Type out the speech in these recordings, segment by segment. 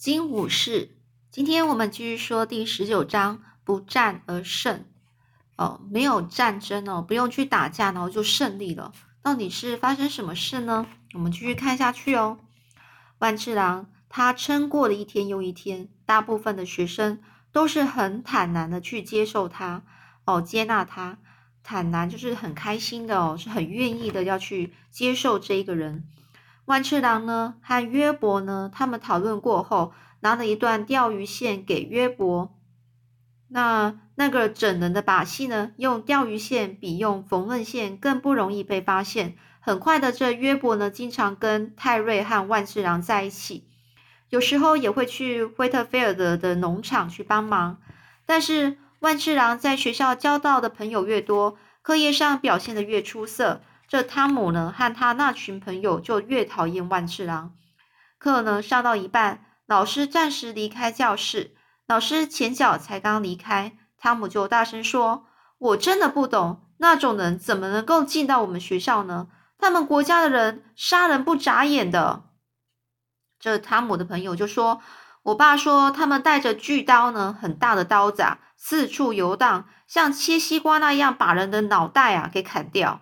金武士，今天我们继续说第十九章，不战而胜。哦，没有战争哦，不用去打架，然后就胜利了。到底是发生什么事呢？我们继续看下去哦。万次郎他撑过了一天又一天，大部分的学生都是很坦然的去接受他，哦，接纳他，坦然就是很开心的哦，是很愿意的要去接受这一个人。万次郎呢和约伯呢，他们讨论过后，拿了一段钓鱼线给约伯。那那个整人的把戏呢，用钓鱼线比用缝纫线更不容易被发现。很快的，这约伯呢，经常跟泰瑞和万次郎在一起，有时候也会去惠特菲尔德的农场去帮忙。但是万次郎在学校交到的朋友越多，课业上表现的越出色。这汤姆呢，和他那群朋友就越讨厌万次郎。课呢上到一半，老师暂时离开教室，老师前脚才刚离开，汤姆就大声说：“我真的不懂，那种人怎么能够进到我们学校呢？他们国家的人杀人不眨眼的。”这汤姆的朋友就说：“我爸说他们带着巨刀呢，很大的刀子，啊，四处游荡，像切西瓜那样，把人的脑袋啊给砍掉。”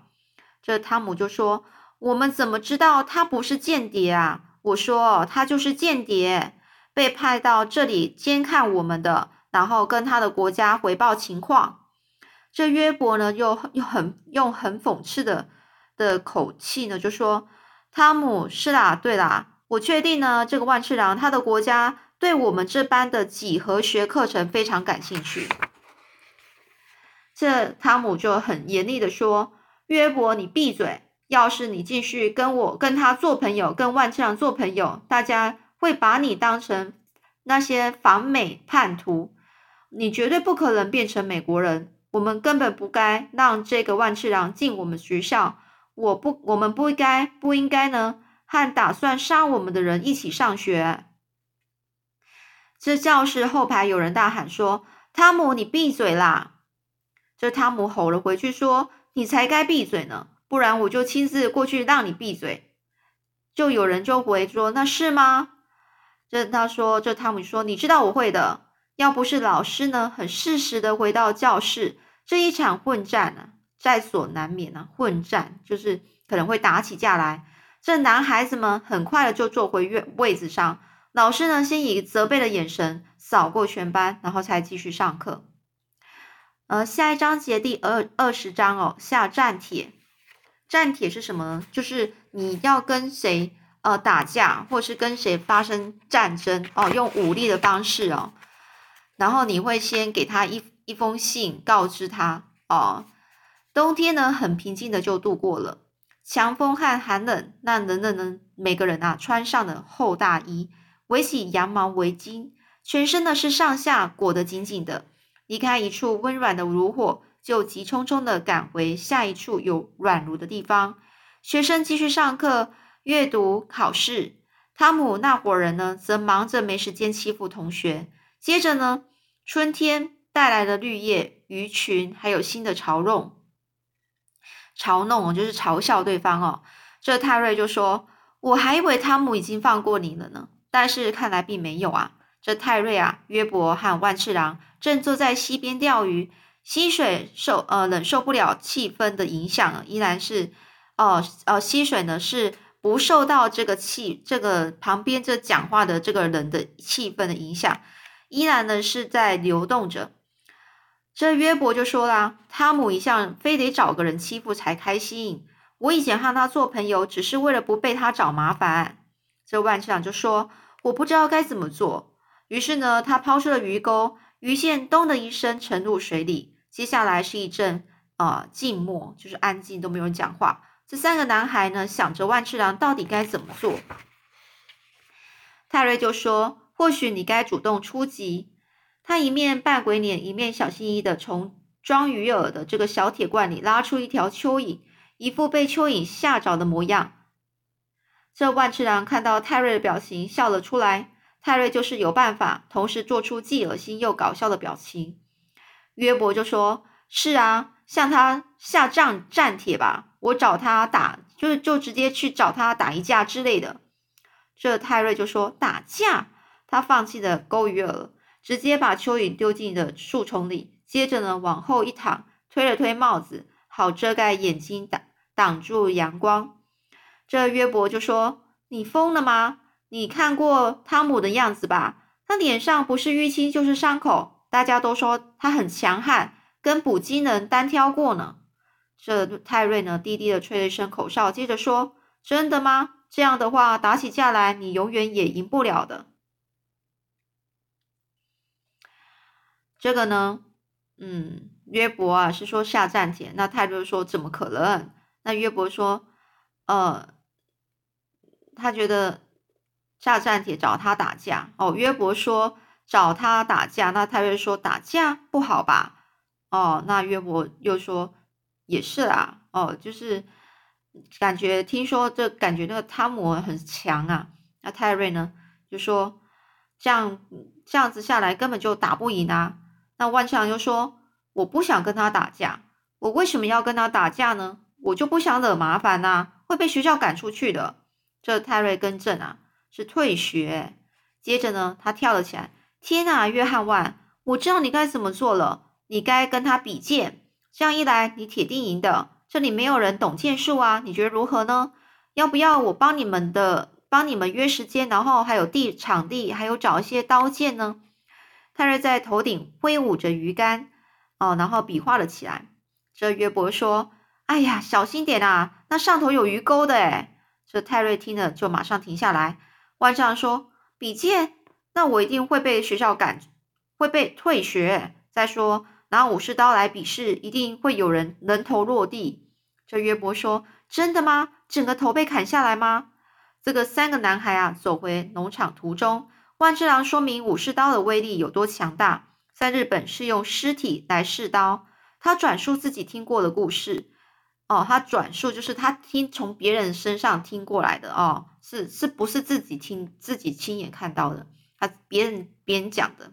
这汤姆就说：“我们怎么知道他不是间谍啊？”我说：“他就是间谍，被派到这里监看我们的，然后跟他的国家回报情况。”这约伯呢，又又很用很讽刺的的口气呢，就说：“汤姆，是啦，对啦，我确定呢，这个万次郎他的国家对我们这班的几何学课程非常感兴趣。”这汤姆就很严厉的说。约伯，你闭嘴！要是你继续跟我跟他做朋友，跟万次郎做朋友，大家会把你当成那些反美叛徒。你绝对不可能变成美国人。我们根本不该让这个万次郎进我们学校。我不，我们不应该，不应该呢，和打算杀我们的人一起上学。这教室后排有人大喊说：“汤姆，你闭嘴啦！”这汤姆吼了回去说。你才该闭嘴呢，不然我就亲自过去让你闭嘴。就有人就回说：“那是吗？”这他说，这汤姆说：“你知道我会的。要不是老师呢，很适时的回到教室，这一场混战呢，在所难免啊。混战就是可能会打起架来。这男孩子们很快的就坐回位位子上，老师呢，先以责备的眼神扫过全班，然后才继续上课。”呃，下一章节第二二十章哦，下战帖。战帖是什么呢？就是你要跟谁呃打架，或是跟谁发生战争哦，用武力的方式哦。然后你会先给他一一封信，告知他哦。冬天呢，很平静的就度过了。强风和寒冷，那人人呢，每个人啊，穿上了厚大衣，围起羊毛围巾，全身呢是上下裹得紧紧的。离开一处温软的炉火，就急匆匆的赶回下一处有软炉的地方。学生继续上课、阅读、考试。汤姆那伙人呢，则忙着没时间欺负同学。接着呢，春天带来了绿叶、鱼群，还有新的嘲弄。嘲弄就是嘲笑对方哦。这泰瑞就说：“我还以为汤姆已经放过你了呢，但是看来并没有啊。”这泰瑞啊，约伯和万次郎。正坐在溪边钓鱼，溪水受呃忍受不了气氛的影响，依然是哦呃溪水呢是不受到这个气这个旁边这讲话的这个人的气氛的影响，依然呢是在流动着。这约伯就说啦：“汤姆一向非得找个人欺负才开心，我以前和他做朋友，只是为了不被他找麻烦。”这万次长就说：“我不知道该怎么做。”于是呢，他抛出了鱼钩。鱼线咚的一声沉入水里，接下来是一阵呃静默，就是安静，都没有人讲话。这三个男孩呢，想着万次郎到底该怎么做。泰瑞就说：“或许你该主动出击。”他一面扮鬼脸，一面小心翼翼的从装鱼饵的这个小铁罐里拉出一条蚯蚓，一副被蚯蚓吓着的模样。这万次郎看到泰瑞的表情，笑了出来。泰瑞就是有办法，同时做出既恶心又搞笑的表情。约伯就说：“是啊，向他下战战帖吧，我找他打，就是就直接去找他打一架之类的。”这泰瑞就说：“打架？他放弃了钩鱼饵，直接把蚯蚓丢进了树丛里，接着呢往后一躺，推了推帽子，好遮盖眼睛，挡挡住阳光。这约伯就说：“你疯了吗？你看过汤姆的样子吧？他脸上不是淤青就是伤口，大家都说他很强悍，跟捕鸡人单挑过呢。”这泰瑞呢低低的吹了一声口哨，接着说：“真的吗？这样的话，打起架来，你永远也赢不了的。”这个呢，嗯，约伯啊是说下战帖，那泰瑞说怎么可能？那约伯说：“呃。”他觉得下战帖找他打架哦，约伯说找他打架，那泰瑞说打架不好吧？哦，那约伯又说也是啦，哦，就是感觉听说这感觉那个汤姆很强啊，那泰瑞呢就说这样这样子下来根本就打不赢啊。那万强就说我不想跟他打架，我为什么要跟他打架呢？我就不想惹麻烦呐，会被学校赶出去的。这泰瑞更正啊，是退学。接着呢，他跳了起来。天呐，约翰万，我知道你该怎么做了。你该跟他比剑，这样一来，你铁定赢的。这里没有人懂剑术啊，你觉得如何呢？要不要我帮你们的，帮你们约时间，然后还有地场地，还有找一些刀剑呢？泰瑞在头顶挥舞着鱼竿，哦，然后比划了起来。这约伯说：“哎呀，小心点啊，那上头有鱼钩的诶这泰瑞听了就马上停下来。万丈说：“比剑，那我一定会被学校赶，会被退学。再说拿武士刀来比试，一定会有人人头落地。”这约伯说：“真的吗？整个头被砍下来吗？”这个三个男孩啊，走回农场途中，万之郎说明武士刀的威力有多强大。在日本是用尸体来试刀。他转述自己听过的故事。哦，他转述就是他听从别人身上听过来的哦，是是不是自己听自己亲眼看到的？他别人别人讲的。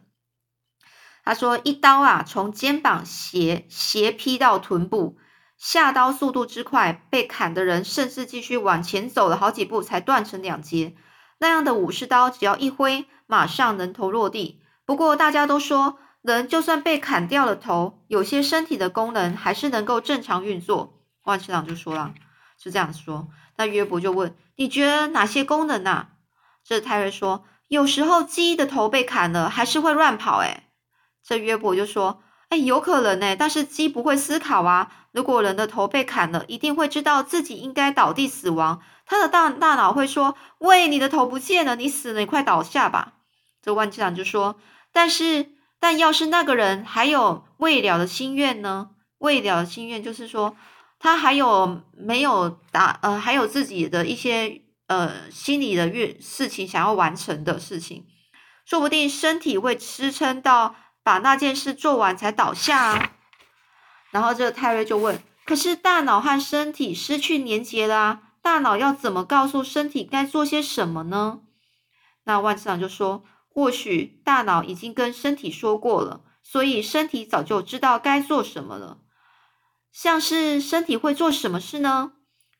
他说一刀啊，从肩膀斜斜劈到臀部，下刀速度之快，被砍的人甚至继续往前走了好几步才断成两截。那样的武士刀只要一挥，马上人头落地。不过大家都说，人就算被砍掉了头，有些身体的功能还是能够正常运作。万次郎就说了，是这样说。那约伯就问：“你觉得哪些功能呢？”这泰瑞说：“有时候鸡的头被砍了，还是会乱跑。”哎，这约伯就说：“哎，有可能呢，但是鸡不会思考啊。如果人的头被砍了，一定会知道自己应该倒地死亡。他的大大脑会说：‘喂，你的头不见了，你死了，你快倒下吧。’这万机长就说：‘但是，但要是那个人还有未了的心愿呢？未了的心愿就是说。”他还有没有打呃，还有自己的一些呃心理的愿事情想要完成的事情，说不定身体会支撑到把那件事做完才倒下啊。然后这个泰瑞就问：可是大脑和身体失去连接啦，大脑要怎么告诉身体该做些什么呢？那万次郎就说：或许大脑已经跟身体说过了，所以身体早就知道该做什么了。像是身体会做什么事呢？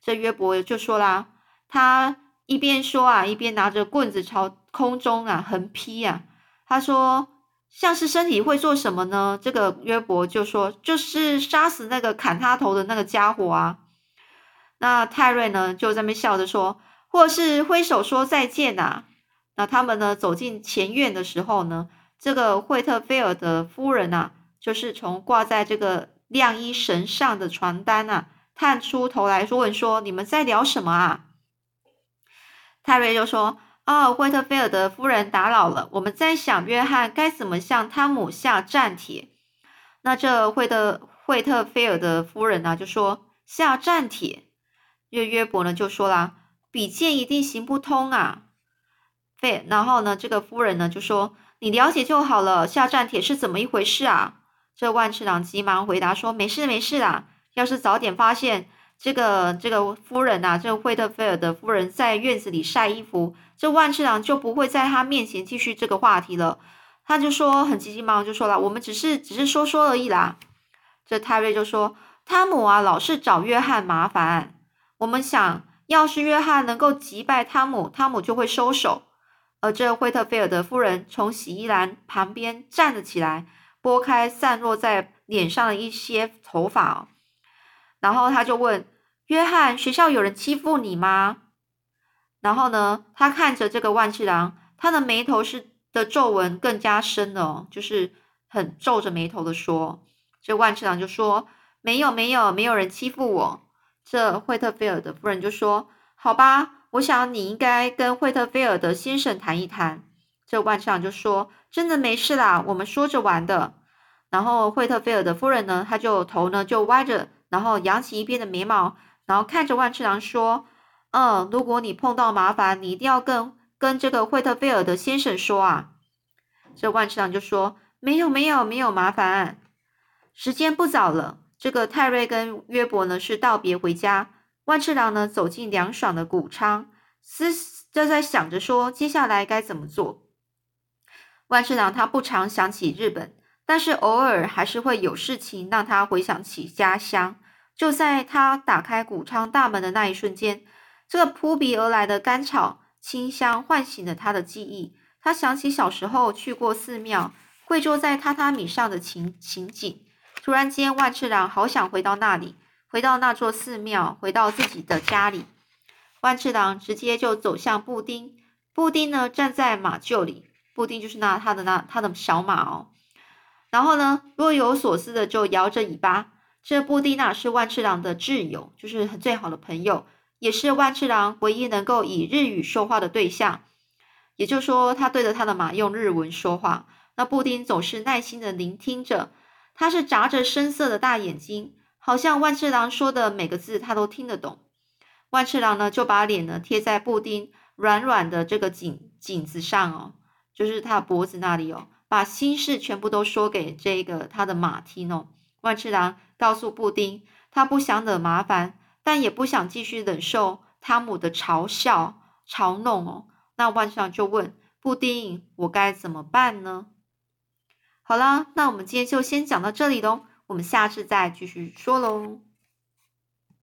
这约伯就说啦，他一边说啊，一边拿着棍子朝空中啊横劈啊。他说，像是身体会做什么呢？这个约伯就说，就是杀死那个砍他头的那个家伙啊。那泰瑞呢，就在那边笑着说，或是挥手说再见呐。那他们呢，走进前院的时候呢，这个惠特菲尔德夫人呐，就是从挂在这个。晾衣绳上的传单啊，探出头来说问说：“你们在聊什么啊？”泰瑞就说：“哦，惠特菲尔德夫人打扰了，我们在想约翰该怎么向汤姆下战帖。”那这惠特惠特菲尔德夫人呢，就说：“下战帖。”约约伯呢就说啦：“比剑一定行不通啊。”费，然后呢，这个夫人呢就说：“你了解就好了，下战帖是怎么一回事啊？”这万次郎急忙回答说：“没事没事啦，要是早点发现这个这个夫人呐，这个惠特菲尔德夫人在院子里晒衣服，这万次郎就不会在他面前继续这个话题了。”他就说很急急忙忙就说了：“我们只是只是说说而已啦。”这泰瑞就说：“汤姆啊，老是找约翰麻烦。我们想要是约翰能够击败汤姆，汤姆就会收手。而这惠特菲尔德夫人从洗衣篮旁边站了起来，拨开散落在脸上的一些头发哦，然后他就问约翰：“学校有人欺负你吗？”然后呢，他看着这个万次郎，他的眉头是的皱纹更加深了，就是很皱着眉头的说：“这万次郎就说没有没有没有人欺负我。”这惠特菲尔德夫人就说：“好吧。”我想你应该跟惠特菲尔德先生谈一谈。这万次郎就说：“真的没事啦，我们说着玩的。”然后惠特菲尔德夫人呢，她就头呢就歪着，然后扬起一边的眉毛，然后看着万次郎说：“嗯，如果你碰到麻烦，你一定要跟跟这个惠特菲尔德先生说啊。”这万次郎就说：“没有，没有，没有麻烦。时间不早了，这个泰瑞跟约伯呢是道别回家。”万次郎呢走进凉爽的谷仓，思就在想着说接下来该怎么做。万次郎他不常想起日本，但是偶尔还是会有事情让他回想起家乡。就在他打开谷仓大门的那一瞬间，这个扑鼻而来的甘草清香唤醒了他的记忆。他想起小时候去过寺庙，跪坐在榻榻米上的情情景。突然间，万次郎好想回到那里。回到那座寺庙，回到自己的家里，万次郎直接就走向布丁。布丁呢，站在马厩里，布丁就是那他的那他的小马哦。然后呢，若有所思的就摇着尾巴。这布丁呢，是万次郎的挚友，就是很最好的朋友，也是万次郎唯一能够以日语说话的对象。也就是说，他对着他的马用日文说话。那布丁总是耐心的聆听着，他是眨着深色的大眼睛。好像万次郎说的每个字他都听得懂。万次郎呢，就把脸呢贴在布丁软软的这个颈颈子上哦，就是他脖子那里哦，把心事全部都说给这个他的马听哦。万次郎告诉布丁，他不想惹麻烦，但也不想继续忍受汤姆的嘲笑嘲弄哦。那万次郎就问布丁：“我该怎么办呢？”好啦，那我们今天就先讲到这里喽。我们下次再继续说喽。